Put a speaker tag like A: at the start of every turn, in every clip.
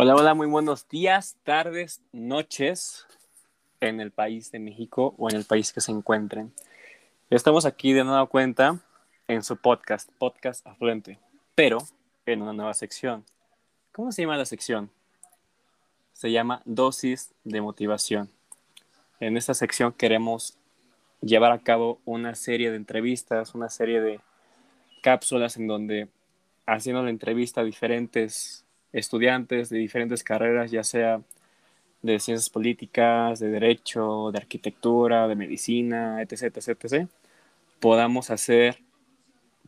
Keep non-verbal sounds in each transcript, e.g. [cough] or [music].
A: Hola, hola, muy buenos días, tardes, noches en el país de México o en el país que se encuentren. Estamos aquí de nueva cuenta en su podcast, Podcast Afluente, pero en una nueva sección. ¿Cómo se llama la sección? Se llama Dosis de Motivación. En esta sección queremos llevar a cabo una serie de entrevistas, una serie de cápsulas en donde haciendo la entrevista a diferentes estudiantes de diferentes carreras, ya sea de ciencias políticas, de derecho, de arquitectura, de medicina, etc., etc., etc., podamos hacer,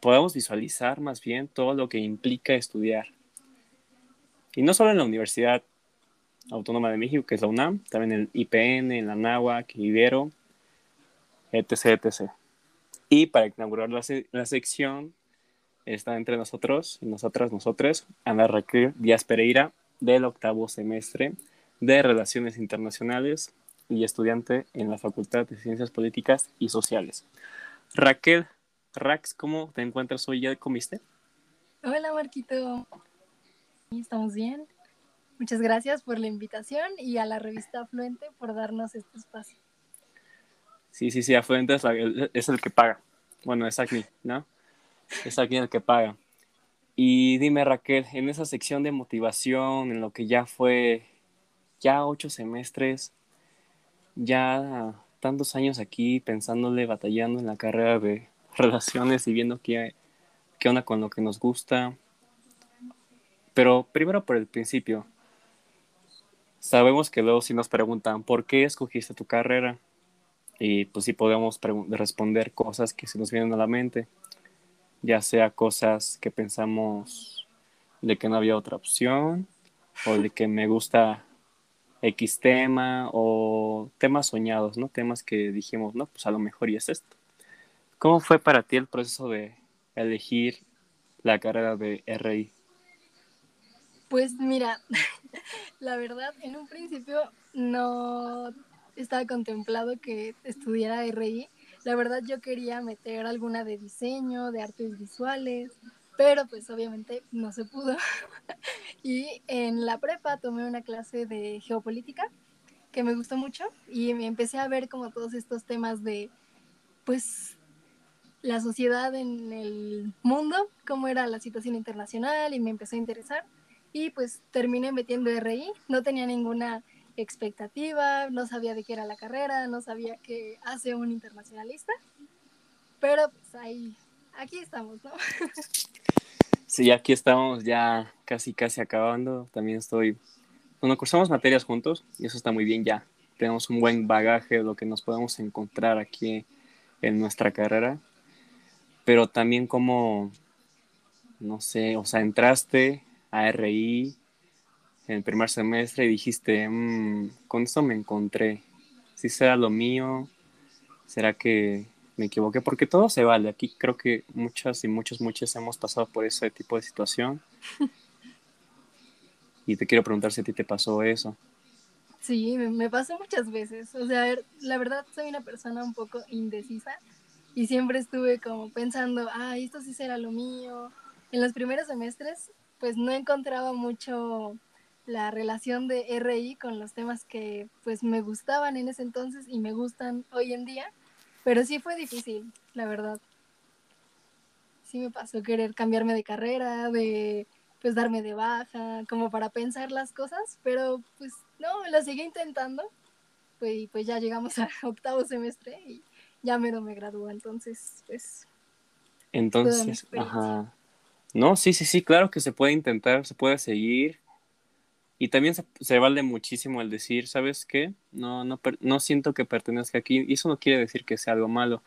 A: podamos visualizar más bien todo lo que implica estudiar. Y no solo en la Universidad Autónoma de México, que es la UNAM, también en el IPN, en la NAWAC, Ibero, etc., etc. Y para inaugurar la, la sección, está entre nosotros y nosotras, nosotros, Ana Raquel Díaz Pereira, del octavo semestre de Relaciones Internacionales y estudiante en la Facultad de Ciencias Políticas y Sociales. Raquel, Rax, ¿cómo te encuentras hoy? ¿Ya comiste?
B: Hola, Marquito. Estamos bien. Muchas gracias por la invitación y a la revista Afluente por darnos este espacio.
A: Sí, sí, sí, Afluente es, es el que paga. Bueno, es aquí, ¿no? Es alguien el que paga. Y dime, Raquel, en esa sección de motivación, en lo que ya fue ya ocho semestres, ya tantos años aquí pensándole, batallando en la carrera de relaciones y viendo qué, qué onda con lo que nos gusta. Pero primero por el principio. Sabemos que luego si nos preguntan, ¿por qué escogiste tu carrera? Y pues sí podemos responder cosas que se nos vienen a la mente ya sea cosas que pensamos de que no había otra opción o de que me gusta X tema o temas soñados, ¿no? Temas que dijimos, no, pues a lo mejor y es esto. ¿Cómo fue para ti el proceso de elegir la carrera de RI?
B: Pues mira, [laughs] la verdad, en un principio no estaba contemplado que estudiara RI, la verdad yo quería meter alguna de diseño, de artes visuales, pero pues obviamente no se pudo. [laughs] y en la prepa tomé una clase de geopolítica que me gustó mucho y me empecé a ver como todos estos temas de pues la sociedad en el mundo, cómo era la situación internacional y me empezó a interesar y pues terminé metiendo RI, no tenía ninguna expectativa, no sabía de qué era la carrera, no sabía qué hace un internacionalista, pero pues ahí, aquí estamos, ¿no? [laughs]
A: Sí, aquí estamos ya casi, casi acabando. También estoy, bueno, cursamos materias juntos y eso está muy bien ya. Tenemos un buen bagaje de lo que nos podemos encontrar aquí en nuestra carrera, pero también como, no sé, o sea, entraste a RI, en el primer semestre y dijiste, mm, con esto me encontré, si será lo mío, será que me equivoqué, porque todo se vale, aquí creo que muchas y muchos, muchos hemos pasado por ese tipo de situación. [laughs] y te quiero preguntar si a ti te pasó eso.
B: Sí, me pasó muchas veces. O sea, la verdad soy una persona un poco indecisa y siempre estuve como pensando, ah, esto sí será lo mío. En los primeros semestres, pues no encontraba mucho la relación de RI con los temas que pues me gustaban en ese entonces y me gustan hoy en día, pero sí fue difícil, la verdad. Sí me pasó querer cambiarme de carrera, de pues darme de baja, como para pensar las cosas, pero pues no, lo seguí intentando, pues, y pues ya llegamos a [laughs] octavo semestre y ya mero me graduó, entonces pues...
A: Entonces, ajá. No, sí, sí, sí, claro que se puede intentar, se puede seguir y también se, vale muchísimo el decir, ¿sabes qué? No, no, no siento que pertenezca aquí. Y eso no quiere decir que sea algo malo.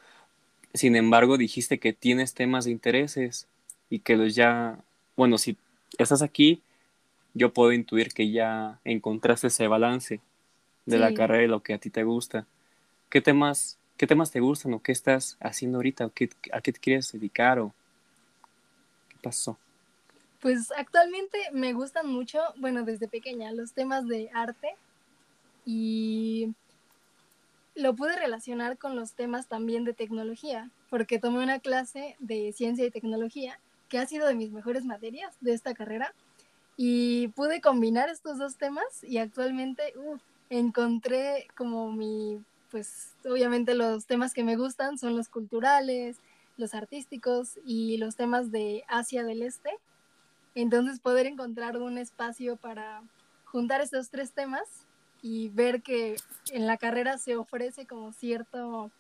A: Sin embargo, dijiste que tienes temas de intereses y que los ya, bueno, si estás aquí, yo puedo intuir que ya encontraste ese balance de la carrera y lo que a ti te gusta. ¿Qué temas, qué temas te gustan o qué estás haciendo ahorita? ¿O qué, ¿A qué te quieres dedicar o qué pasó?
B: Pues actualmente me gustan mucho, bueno, desde pequeña, los temas de arte y lo pude relacionar con los temas también de tecnología, porque tomé una clase de ciencia y tecnología que ha sido de mis mejores materias de esta carrera Y pude combinar estos dos temas y actualmente encontré como mi, pues obviamente los temas que me gustan son los culturales, los artísticos y los temas de Asia del Este. Entonces poder encontrar un espacio para juntar estos tres temas y ver que en la carrera se ofrece como cierto,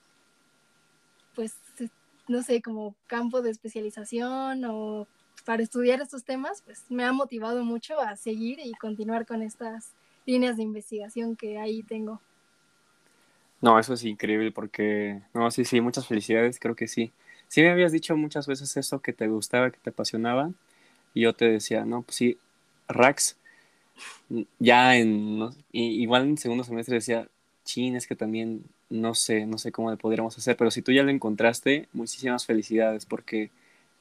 B: pues, no sé, como campo de especialización o para estudiar estos temas, pues me ha motivado mucho a seguir y continuar con estas líneas de investigación que ahí tengo.
A: No, eso es increíble porque, no, sí, sí, muchas felicidades, creo que sí. Sí me habías dicho muchas veces eso que te gustaba, que te apasionaba, y yo te decía, no, pues sí, Rax, ya en, igual en segundo semestre decía, chin, es que también no sé, no sé cómo le podríamos hacer, pero si tú ya lo encontraste, muchísimas felicidades porque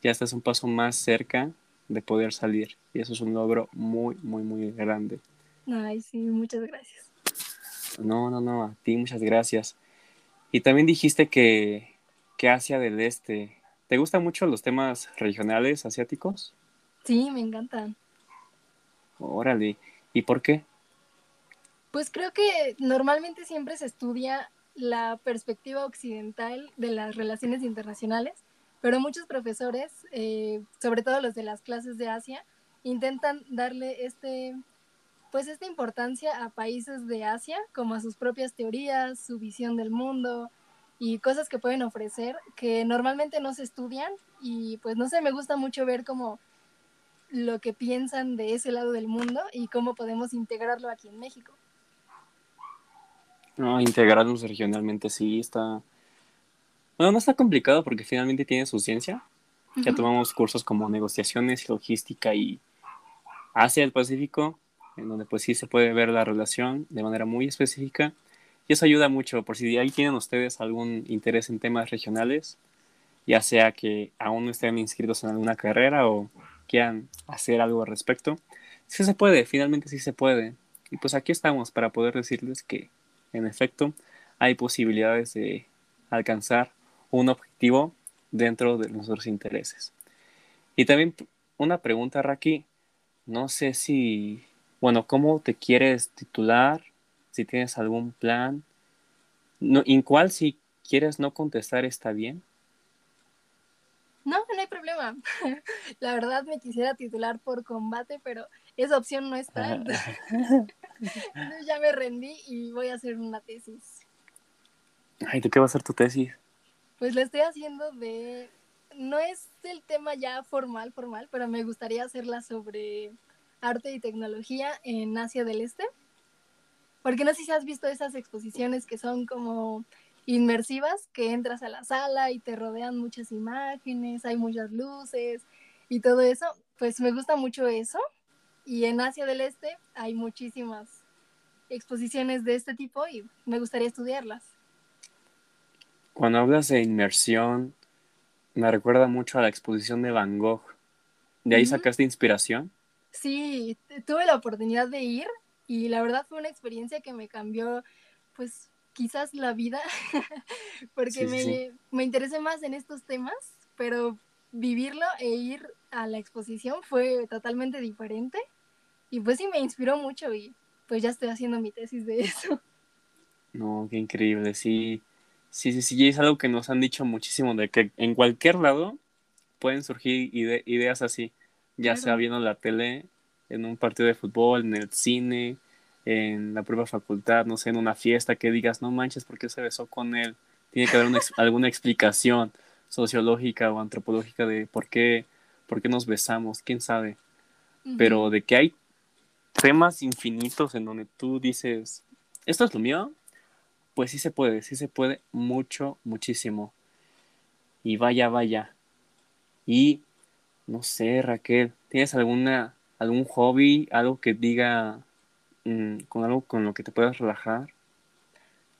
A: ya estás un paso más cerca de poder salir y eso es un logro muy, muy, muy grande.
B: Ay, sí, muchas gracias.
A: No, no, no, a ti muchas gracias. Y también dijiste que, que Asia del Este, ¿te gustan mucho los temas regionales asiáticos?
B: Sí, me encantan.
A: Órale, ¿y por qué?
B: Pues creo que normalmente siempre se estudia la perspectiva occidental de las relaciones internacionales, pero muchos profesores, eh, sobre todo los de las clases de Asia, intentan darle este, pues esta importancia a países de Asia, como a sus propias teorías, su visión del mundo y cosas que pueden ofrecer que normalmente no se estudian y pues no sé, me gusta mucho ver como lo que piensan de ese lado del mundo y cómo podemos integrarlo aquí en México.
A: No, integrarnos regionalmente sí está... Bueno, no está complicado porque finalmente tiene su ciencia. Ya tomamos cursos como negociaciones, logística y Asia del Pacífico, en donde pues sí se puede ver la relación de manera muy específica. Y eso ayuda mucho, por si ahí tienen ustedes algún interés en temas regionales, ya sea que aún no estén inscritos en alguna carrera o quieran hacer algo al respecto, sí se puede, finalmente sí se puede. Y pues aquí estamos para poder decirles que, en efecto, hay posibilidades de alcanzar un objetivo dentro de nuestros intereses. Y también una pregunta, Raki, no sé si, bueno, ¿cómo te quieres titular? Si tienes algún plan. No, ¿En cuál si quieres no contestar está bien?
B: No, no hay problema. [laughs] La verdad me quisiera titular por combate, pero esa opción no está. [laughs] [laughs] Entonces, ya me rendí y voy a hacer una tesis.
A: Ay, ¿de qué va a ser tu tesis?
B: Pues la estoy haciendo de... No es el tema ya formal, formal, pero me gustaría hacerla sobre arte y tecnología en Asia del Este. Porque no sé si has visto esas exposiciones que son como inmersivas que entras a la sala y te rodean muchas imágenes, hay muchas luces y todo eso, pues me gusta mucho eso. Y en Asia del Este hay muchísimas exposiciones de este tipo y me gustaría estudiarlas.
A: Cuando hablas de inmersión, me recuerda mucho a la exposición de Van Gogh. ¿De ahí sacaste inspiración?
B: Sí, tuve la oportunidad de ir y la verdad fue una experiencia que me cambió pues quizás la vida, [laughs] porque me, me interesé más en estos temas, pero vivirlo e ir a la exposición fue totalmente diferente. Y pues sí, me inspiró mucho y pues ya estoy haciendo mi tesis de [laughs] eso.
A: No, qué increíble, sí. Sí, sí, sí, es algo que nos han dicho muchísimo, de que en cualquier lado pueden surgir ideas así, ya sea viendo la tele, en un partido de fútbol, en el cine, en la propia facultad, no sé, en una fiesta, que digas, no manches, ¿por qué se besó con él? Tiene que haber [laughs] alguna explicación sociológica o antropológica de por qué, por qué nos besamos, quién sabe. Pero de que hay temas infinitos en donde tú dices, esto es lo mío, pues sí se puede, sí se puede mucho, muchísimo. Y vaya, vaya. Y no sé, Raquel, ¿tienes alguna algún hobby, algo que diga Mm, con algo con lo que te puedas relajar?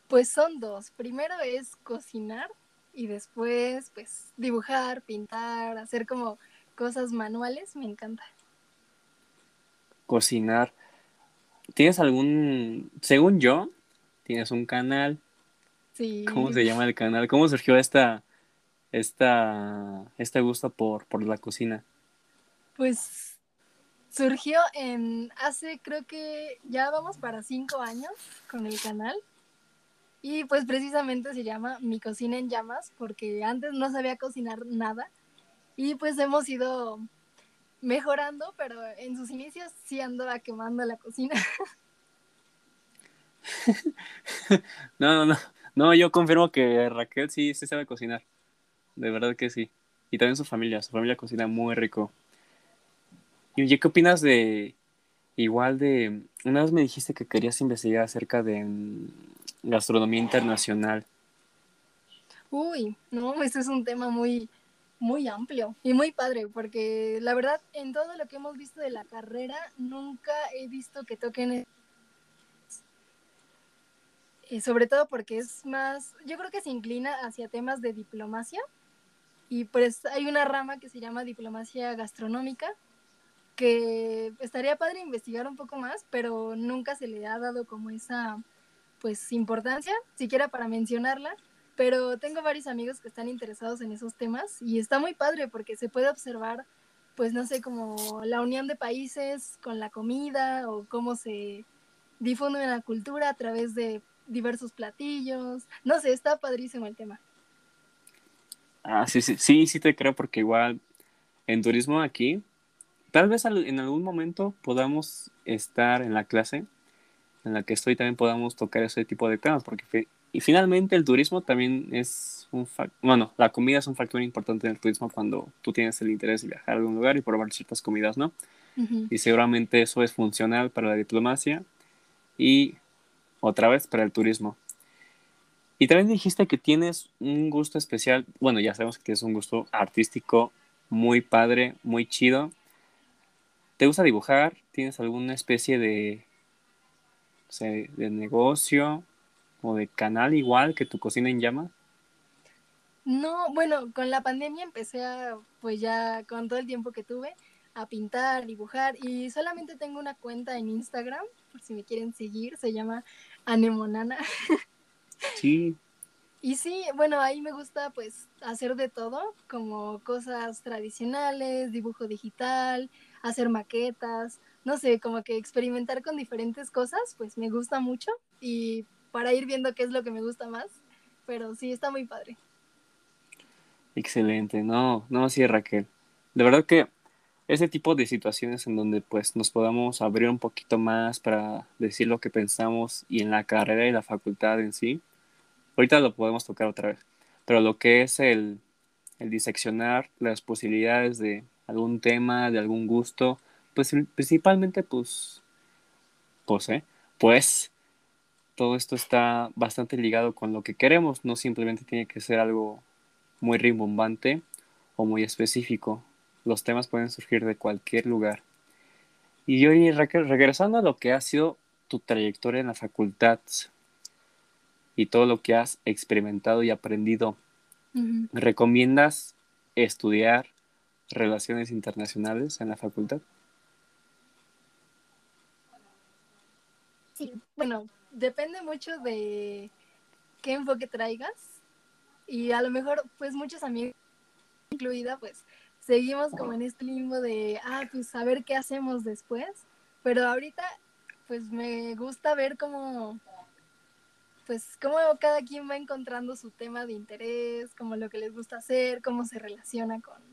B: Pues son dos. Primero es cocinar y después pues dibujar, pintar, hacer como cosas manuales, me encanta.
A: Cocinar. ¿Tienes algún, según yo, tienes un canal?
B: Sí.
A: ¿Cómo se llama el canal? ¿Cómo surgió esta, esta, este gusto por, por la cocina?
B: Pues surgió en hace, creo que ya vamos para cinco años con el canal. Y pues precisamente se llama Mi Cocina en Llamas, porque antes no sabía cocinar nada. Y pues hemos ido mejorando, pero en sus inicios sí andaba quemando la cocina. [laughs]
A: no, no, no. No, yo confirmo que Raquel sí se sabe cocinar. De verdad que sí. Y también su familia. Su familia cocina muy rico. Y oye, ¿qué opinas de igual de... Una vez me dijiste que querías investigar acerca de mm, gastronomía internacional.
B: Uy, no, este es un tema muy, muy amplio y muy padre, porque la verdad, en todo lo que hemos visto de la carrera, nunca he visto que toquen. Y sobre todo porque es más, yo creo que se inclina hacia temas de diplomacia. Y pues hay una rama que se llama diplomacia gastronómica, que estaría padre investigar un poco más, pero nunca se le ha dado como esa pues importancia, siquiera para mencionarla, pero tengo varios amigos que están interesados en esos temas y está muy padre porque se puede observar, pues no sé, como la unión de países con la comida o cómo se difunde la cultura a través de diversos platillos. No sé, está padrísimo el tema.
A: Ah, sí, sí, sí, sí te creo porque igual en turismo aquí, tal vez en algún momento podamos estar en la clase en la que estoy también podamos tocar ese tipo de temas, porque y finalmente el turismo también es un factor, bueno, la comida es un factor importante en el turismo cuando tú tienes el interés de viajar a algún lugar y probar ciertas comidas, ¿no? Y seguramente eso es funcional para la diplomacia y otra vez para el turismo. Y también dijiste que tienes un gusto especial, bueno, ya sabemos que es un gusto artístico muy padre, muy chido. ¿Te gusta dibujar? ¿Tienes alguna especie de de negocio o de canal igual que tu cocina en llamas?
B: No, bueno, con la pandemia empecé a, pues ya con todo el tiempo que tuve, a pintar, dibujar y solamente tengo una cuenta en Instagram, por si me quieren seguir, se llama Anemonana. [laughs]
A: Sí.
B: Y sí, bueno, ahí me gusta pues hacer de todo, como cosas tradicionales, dibujo digital, hacer maquetas, no sé, como que experimentar con diferentes cosas, pues me gusta mucho y para ir viendo qué es lo que me gusta más, pero sí, está muy padre.
A: Excelente, no, no, sí, Raquel. De verdad que ese tipo de situaciones en donde pues nos podamos abrir un poquito más para decir lo que pensamos y en la carrera y la facultad en sí, ahorita lo podemos tocar otra vez, pero lo que es el, el diseccionar las posibilidades de algún tema, de algún gusto, pues principalmente pues, pues, ¿eh? pues todo esto está bastante ligado con lo que queremos, no simplemente tiene que ser algo muy rimbombante o muy específico. Los temas pueden surgir de cualquier lugar. Y hoy, regresando a lo que ha sido tu trayectoria en la facultad y todo lo que has experimentado y aprendido, ¿recomiendas estudiar relaciones internacionales en la facultad?
B: bueno, depende mucho de qué enfoque traigas y a lo mejor pues muchos amigos incluida pues seguimos como en este limbo de ah pues a ver qué hacemos después pero ahorita pues me gusta ver cómo pues cómo cada quien va encontrando su tema de interés como lo que les gusta hacer cómo se relaciona con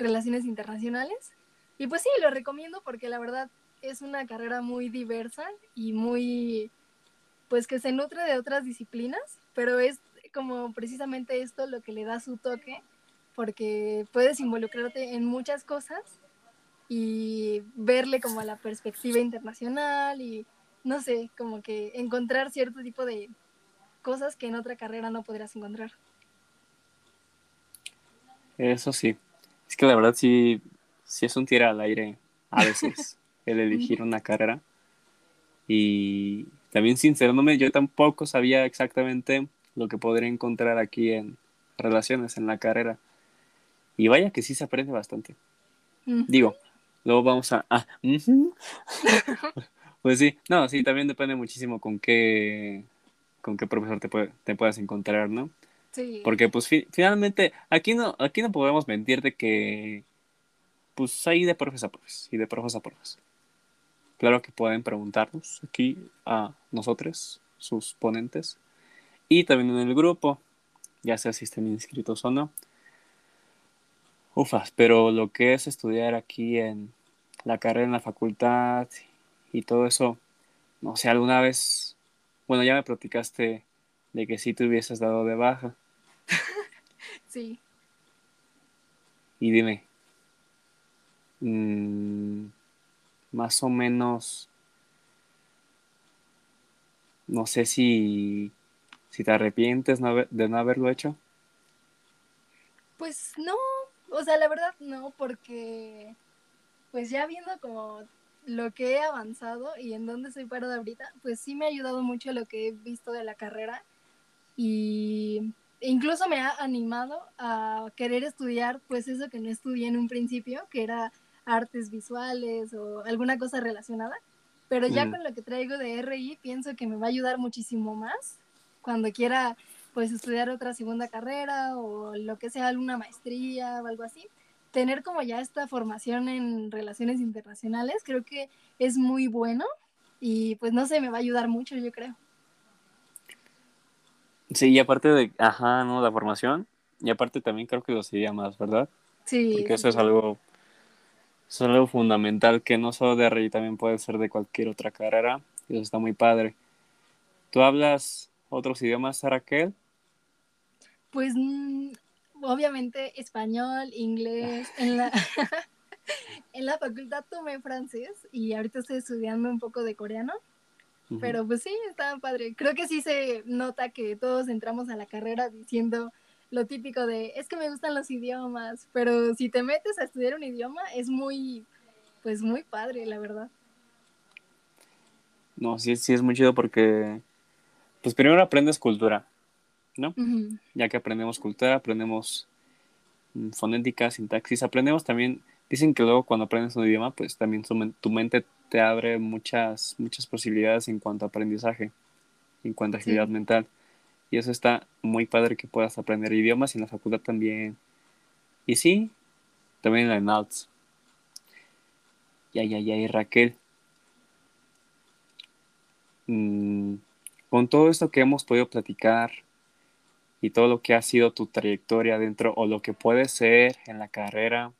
B: relaciones internacionales y pues sí lo recomiendo porque la verdad es una carrera muy diversa y muy, pues que se nutre de otras disciplinas, pero es como precisamente esto lo que le da su toque, porque puedes involucrarte en muchas cosas y verle como a la perspectiva internacional y no sé, como que encontrar cierto tipo de cosas que en otra carrera no podrías encontrar.
A: Eso sí, es que la verdad sí, sí es un tira al aire a veces. [laughs] el elegir una carrera. Y también sincerándome, yo tampoco sabía exactamente lo que podría encontrar aquí en relaciones en la carrera. Y vaya que sí se aprende bastante. Digo, luego vamos a... Ah, [laughs] pues sí, no, sí, también depende muchísimo con qué, con qué profesor te, puede, te puedas encontrar, ¿no? Porque pues finalmente aquí no, aquí no podemos mentir de que pues ahí de profes a profes y de profes a profes. Claro que pueden preguntarnos aquí a nosotros, sus ponentes, y también en el grupo, ya sea si estén inscritos o no. Ufas, pero lo que es estudiar aquí en la carrera en la facultad y todo eso, no sé, alguna vez, bueno, ya me platicaste de que sí te hubieses dado de baja.
B: sí.
A: Y dime, mmm, más o menos, no sé si, si te arrepientes de no haberlo hecho.
B: Pues no, o sea, la verdad no, porque pues ya viendo como lo que he avanzado y en dónde soy parada ahorita, pues sí me ha ayudado mucho lo que he visto de la carrera y incluso me ha animado a querer estudiar pues eso que no estudié en un principio, que era artes visuales o alguna cosa relacionada. Pero ya mm. con lo que traigo de RI, pienso que me va a ayudar muchísimo más cuando quiera pues estudiar otra segunda carrera o lo que sea, alguna maestría o algo así. Tener como ya esta formación en relaciones internacionales creo que es muy bueno y pues no sé, me va a ayudar mucho, yo creo.
A: Sí, y aparte de, ajá, ¿no? La formación, y aparte también creo que los idiomas, ¿verdad?
B: Sí.
A: Porque eso es algo es algo fundamental que no solo de RI, también puede ser de cualquier otra carrera. Y eso está muy padre. ¿Tú hablas otros idiomas, Raquel?
B: Pues mm, obviamente español, inglés. [laughs] En la, [laughs] en la facultad tomé francés y ahorita estoy estudiando un poco de coreano. Pero pues sí, está padre. Creo que sí se nota que todos entramos a la carrera diciendo lo típico de, es que me gustan los idiomas, pero si te metes a estudiar un idioma es muy, pues muy padre, la verdad.
A: No, sí, sí es muy chido porque, pues primero aprendes cultura, ¿no? Ya que aprendemos cultura, aprendemos mm, fonética, sintaxis, aprendemos también, dicen que luego cuando aprendes un idioma, pues también tu, mente te abre muchas, muchas posibilidades en cuanto a aprendizaje, en cuanto a agilidad mental. Y eso está muy padre que puedas aprender idiomas y en la facultad también. Y sí, también en la NALTS. Ya, ya, ya, y Raquel. Mm, con todo esto que hemos podido platicar y todo lo que ha sido tu trayectoria dentro o lo que puede ser en la carrera,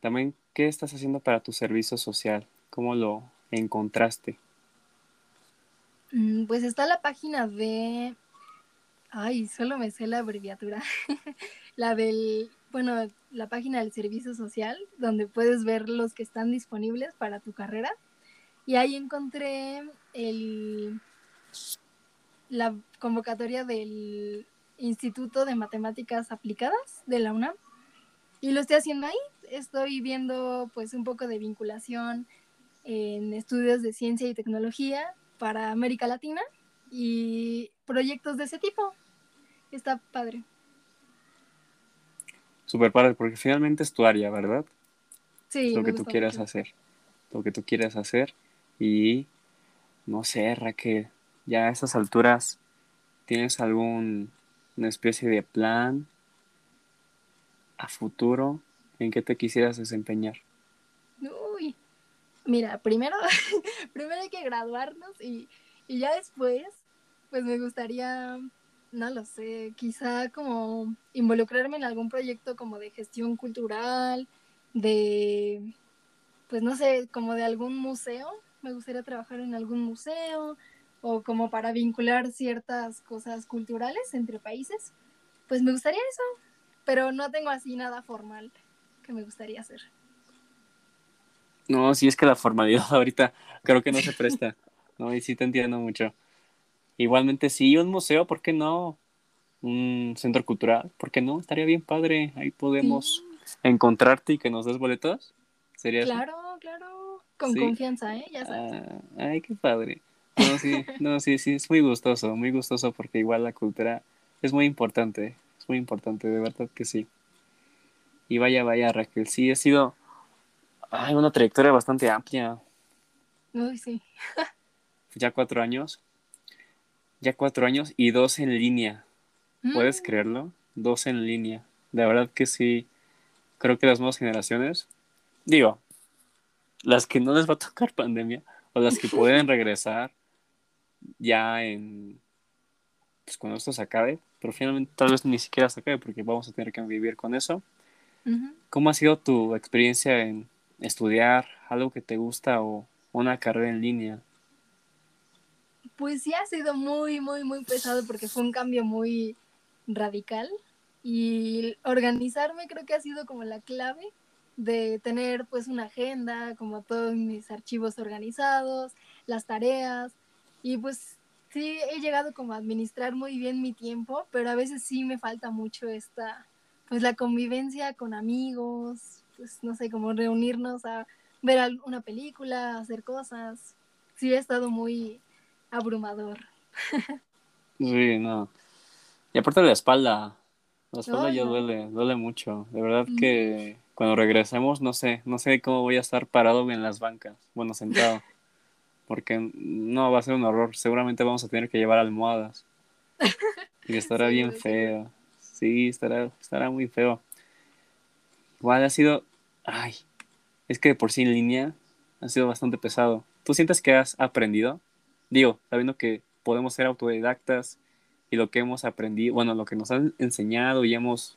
A: también, ¿qué estás haciendo para tu servicio social? ¿Cómo lo encontraste?
B: Mm, pues está la página de Ay, solo me sé la abreviatura. [laughs] la del, bueno, la página del servicio social, donde puedes ver los que están disponibles para tu carrera. Y ahí encontré el, la convocatoria del Instituto de Matemáticas Aplicadas de la UNAM. Y lo estoy haciendo ahí. Estoy viendo pues un poco de vinculación en estudios de ciencia y tecnología para América Latina y proyectos de ese tipo. Está padre.
A: Super padre, porque finalmente es tu área, ¿verdad?
B: Sí.
A: lo que tú quieras hacer. Lo que tú quieras hacer. Y no sé, Raquel, ya a esas alturas, ¿tienes algún una especie de plan a futuro en que te quisieras desempeñar?
B: Mira, primero, [laughs] primero hay que graduarnos y, y ya después, pues me gustaría no lo sé, quizá como involucrarme en algún proyecto como de gestión cultural, de, pues no sé, como de algún museo, me gustaría trabajar en algún museo o como para vincular ciertas cosas culturales entre países, pues me gustaría eso, pero no tengo así nada formal que me gustaría hacer.
A: No, sí es que la formalidad [laughs] ahorita creo que no se presta, ¿no? Y sí te entiendo mucho. Igualmente, sí, un museo, ¿por qué no? Un centro cultural, ¿por qué no? Estaría bien padre. Ahí podemos encontrarte y que nos des boletos. ¿Sería
B: Claro, claro. Con confianza, ¿eh? Ya sabes.
A: Ah, ay, qué padre. No, sí, [laughs] no, sí, sí, es muy gustoso, muy gustoso porque igual la cultura es muy importante, es muy importante, de verdad que sí. Y vaya, vaya, Raquel, sí, ha sido ay, una trayectoria bastante amplia.
B: Uy, sí. [laughs]
A: ya cuatro años ya cuatro años y dos en línea. ¿Puedes mm. creerlo? Dos en línea. De verdad que sí. Creo que las nuevas generaciones digo, las que no les va a tocar [laughs] pandemia o las que [laughs] pueden regresar ya en, pues cuando esto se acabe, pero finalmente tal vez ni siquiera se acabe porque vamos a tener que vivir con eso. ¿Cómo ha sido tu experiencia en estudiar algo que te gusta o una carrera en línea?
B: Pues sí ha sido muy, muy, muy pesado porque fue un cambio muy radical y organizarme creo que ha sido como la clave de tener pues una agenda, como todos mis archivos organizados, las tareas y pues sí he llegado como a administrar muy bien mi tiempo, pero a veces sí me falta mucho esta pues la convivencia con amigos, pues no sé, como reunirnos a ver una película, hacer cosas. Sí ha estado muy abrumador.
A: Sí, no. Y aparte de la espalda, la espalda ya duele, duele mucho. De verdad que cuando regresemos, no sé, no sé cómo voy a estar parado en las bancas, bueno, sentado. Porque no va a ser un horror. Seguramente vamos a tener que llevar almohadas. Y estará [laughs] bien feo. Sí, estará, estará muy feo. Igual ha sido. Ay, es que por sí en línea ha sido bastante pesado. ¿Tú sientes que has aprendido? digo, sabiendo que podemos ser autodidactas y lo que hemos aprendido, bueno, lo que nos han enseñado y hemos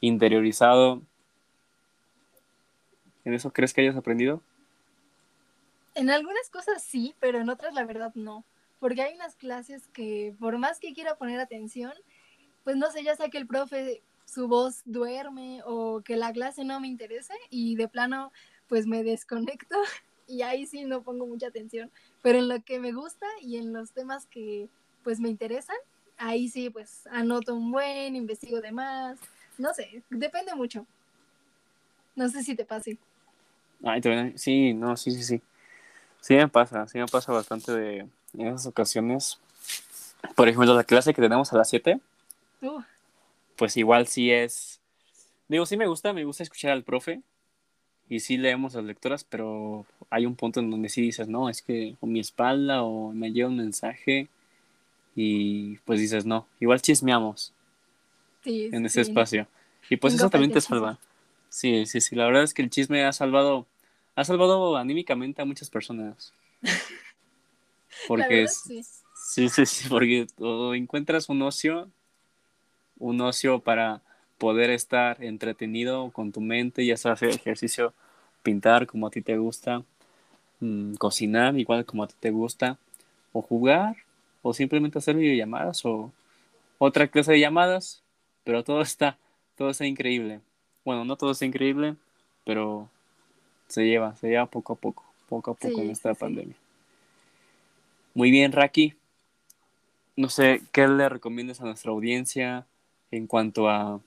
A: interiorizado, ¿en eso crees que hayas aprendido?
B: En algunas cosas sí, pero en otras la verdad no. Porque hay unas clases que por más que quiera poner atención, pues no sé, ya sea que el profe su voz duerme o que la clase no me interese y de plano pues me desconecto [laughs] y ahí sí no pongo mucha atención, pero en lo que me gusta y en los temas que pues me interesan, ahí sí pues anoto un buen, investigo de más, no sé, depende mucho. No sé si te pase.
A: Ay, sí, no, sí, sí, sí. Sí me pasa, sí me pasa bastante de en esas ocasiones. Por ejemplo, la clase que tenemos a las 7, pues igual sí es, digo, sí me gusta, me gusta escuchar al profe, y sí leemos las lecturas, pero hay un punto en donde sí dices, no, es que o mi espalda o me llega un mensaje y pues dices, no, igual chismeamos sí, en ese espacio. Y pues eso también te salva. Sí, sí, sí, la verdad es que el chisme ha salvado, ha salvado anímicamente a muchas personas. [laughs] Porque sí. sí, sí, sí, porque encuentras un ocio, un ocio para poder estar entretenido con tu mente, ya sea hacer ejercicio, pintar como a ti te gusta, mm, cocinar igual como a ti te gusta, o jugar, o simplemente hacer videollamadas, o otra clase de llamadas, pero todo está, todo está increíble. Bueno, no todo está increíble, pero se lleva, se lleva poco a poco, poco a poco en esta pandemia. Muy bien, Raki. No sé, ¿qué le recomiendas a nuestra audiencia en cuanto a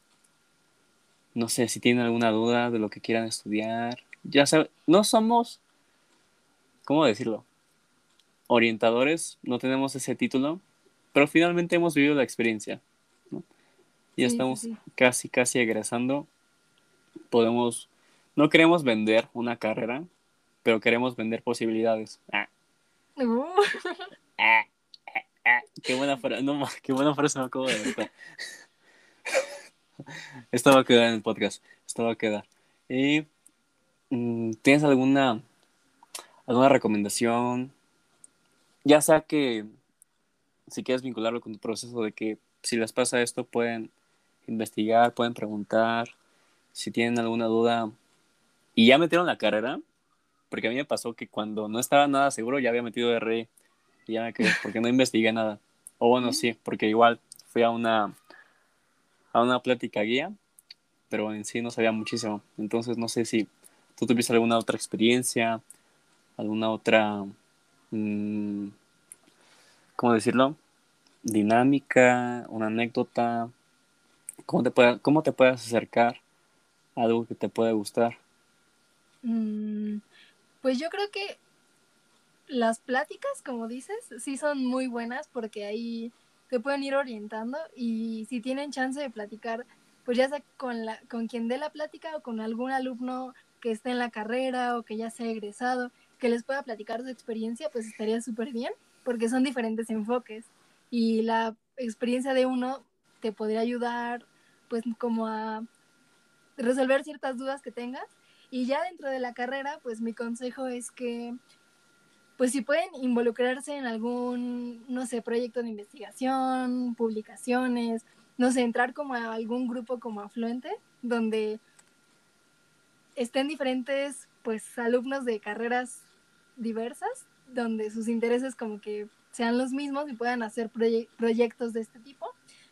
A: no sé si tienen alguna duda de lo que quieran estudiar. Ya saben, no somos, ¿cómo decirlo? Orientadores, no tenemos ese título, pero finalmente hemos vivido la experiencia. ¿no? Ya estamos casi, casi egresando. Podemos, no queremos vender una carrera, pero queremos vender posibilidades. Ah. Uh. Ah, ah, qué buena frase, no, [laughs] qué buena frase me acabo de ver. [laughs] Esto va a quedar en el podcast. Esto va a quedar. Y, mm, ¿Tienes alguna, alguna recomendación? Ya sea que si quieres vincularlo con tu proceso de que si les pasa esto pueden investigar, pueden preguntar, si tienen alguna duda y ya metieron la carrera, porque a mí me pasó que cuando no estaba nada seguro ya había metido RE y ya me quedé porque no investigué nada. O bueno, sí, porque igual fui a una a una plática guía, pero en sí no sabía muchísimo. Entonces no sé si tú tuviste alguna otra experiencia, alguna otra, mm, ¿cómo decirlo? Dinámica, una anécdota. ¿Cómo te, puede, cómo te puedes acercar a algo que te puede gustar?
B: Mm, pues yo creo que las pláticas, como dices, sí son muy buenas porque ahí te pueden ir orientando y si tienen chance de platicar, pues ya sea con, la, con quien dé la plática o con algún alumno que esté en la carrera o que ya sea egresado, que les pueda platicar su experiencia, pues estaría súper bien, porque son diferentes enfoques y la experiencia de uno te podría ayudar pues como a resolver ciertas dudas que tengas. Y ya dentro de la carrera, pues mi consejo es que, pues si pueden involucrarse en algún, no sé, proyecto de investigación, publicaciones, no sé, entrar como a algún grupo como afluente, donde estén diferentes, pues, alumnos de carreras diversas, donde sus intereses como que sean los mismos y puedan hacer proyectos de este tipo.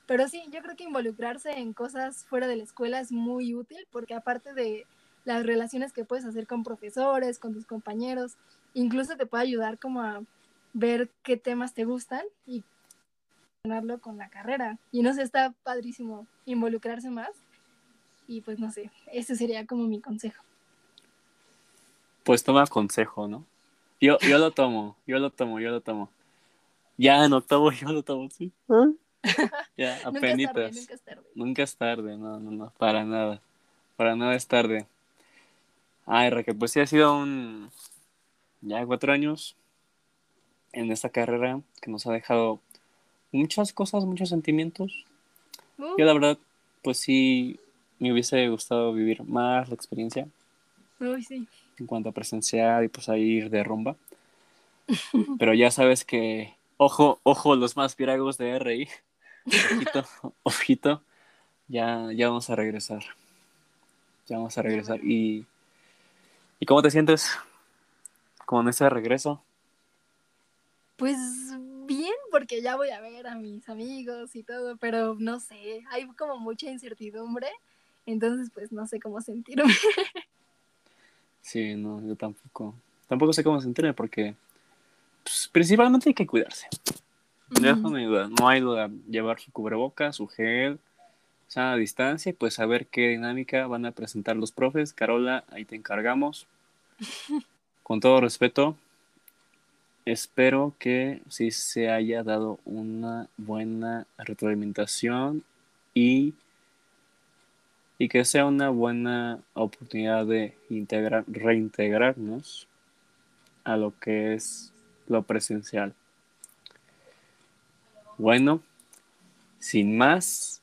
B: Pero sí, yo creo que involucrarse en cosas fuera de la escuela es muy útil porque aparte de las relaciones que puedes hacer con profesores, con tus compañeros, incluso te puede ayudar como a ver qué temas te gustan y relacionarlo con la carrera. Y no sé, está padrísimo involucrarse más. Y pues no sé, ese sería como mi consejo.
A: Pues toma consejo, ¿no? Yo, yo lo tomo, yo lo tomo, yo lo tomo. Ya no tomo, [laughs] yo lo tomo, sí. ¿Ah? [laughs] Ya, apenitas. nunca es tarde, nunca es tarde. no, no, no, para nada. Para nada es tarde. Ay, Raquel, pues sí ha sido un. Ya cuatro años en esta carrera que nos ha dejado muchas cosas, muchos sentimientos. Uh. Yo, la verdad, pues sí me hubiese gustado vivir más la experiencia.
B: Uy, sí.
A: En cuanto a presenciar y pues a ir de rumba. [laughs] Pero ya sabes que, ojo, ojo, los más piragos de RI. Ojito, [laughs] ojito. Ya, ya vamos a regresar. Ya vamos a regresar. Y, ¿Y cómo te sientes con ese regreso?
B: Pues bien, porque ya voy a ver a mis amigos y todo, pero no sé, hay como mucha incertidumbre entonces, pues no sé cómo sentirme. [laughs]
A: Sí, no, yo tampoco. Tampoco sé cómo sentirme porque pues, principalmente hay que cuidarse. no hay duda. No hay duda. Llevar su cubreboca, su gel, sana distancia y pues saber qué dinámica van a presentar los profes. Carola, ahí te encargamos. [laughs] Con todo respeto, espero que sí se haya dado una buena retroalimentación y y que sea una buena oportunidad de integrar, reintegrarnos a lo que es lo presencial. Bueno, sin más,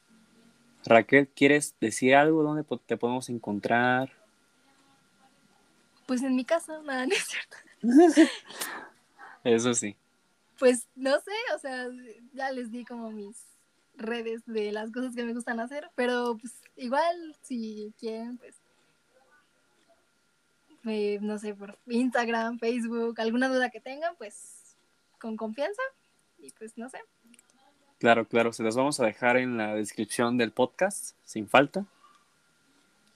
A: Raquel, ¿quieres decir algo? ¿Dónde te podemos encontrar?
B: Pues en mi casa, [laughs] nada, no es cierto.
A: Eso sí.
B: Pues no sé, o sea, ya les di como mis redes de las cosas que me gustan hacer, pero pues igual si quieren, pues, eh, no sé, por Instagram, Facebook, alguna duda que tengan, pues con confianza y pues no sé.
A: Claro, claro, se las vamos a dejar en la descripción del podcast, sin falta.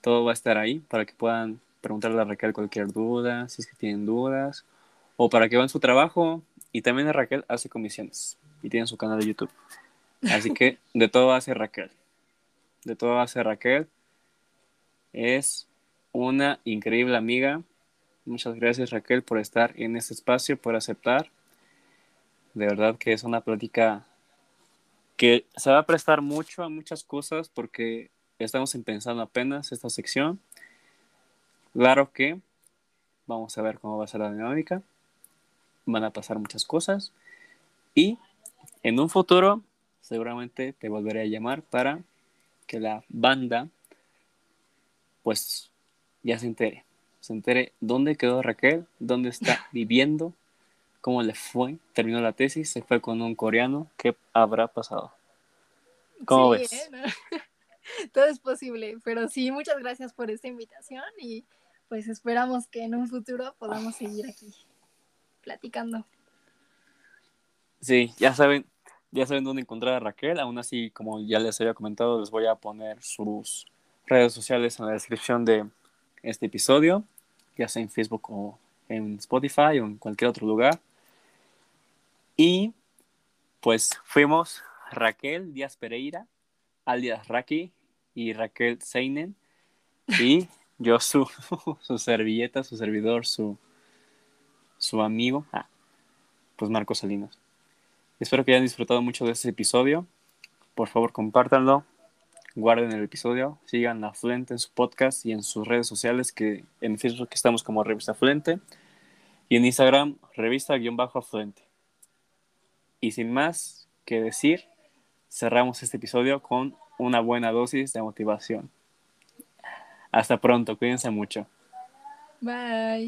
A: Todo va a estar ahí para que puedan preguntarle a Raquel cualquier duda, si es que tienen dudas, o para que vean su trabajo. Y también Raquel hace comisiones y tiene su canal de YouTube. Así que [laughs] de todo hace Raquel. De todo hace Raquel. Es una increíble amiga. Muchas gracias Raquel por estar en este espacio, por aceptar. De verdad que es una plática que se va a prestar mucho a muchas cosas porque estamos empezando apenas esta sección. Claro que vamos a ver cómo va a ser la dinámica. Van a pasar muchas cosas. Y en un futuro seguramente te volveré a llamar para que la banda pues ya se entere, se entere dónde quedó Raquel, dónde está [laughs] viviendo, cómo le fue, terminó la tesis, se fue con un coreano, ¿qué habrá pasado? ¿Cómo ves? ¿eh? [laughs]
B: Todo es posible, pero sí, muchas gracias por esta invitación y pues esperamos que en un futuro podamos seguir aquí platicando.
A: Sí, ya saben, ya saben dónde encontrar a Raquel. Aún así, como ya les había comentado, les voy a poner sus redes sociales en la descripción de este episodio, ya sea en Facebook o en Spotify o en cualquier otro lugar. Y pues fuimos Raquel Díaz Pereira, alias Raki, y Raquel Seinen, y yo su, [laughs] su servilleta, su servidor, su, su amigo, ah, pues Marcos Salinas. Espero que hayan disfrutado mucho de este episodio. Por favor, compártanlo, guarden el episodio, sigan a Fluente en su podcast y en sus redes sociales, que en Facebook estamos como Revista Fluente y en Instagram Revista-Afluente. Y sin más que decir, cerramos este episodio con una buena dosis de motivación. Hasta pronto, cuídense mucho.
B: Bye.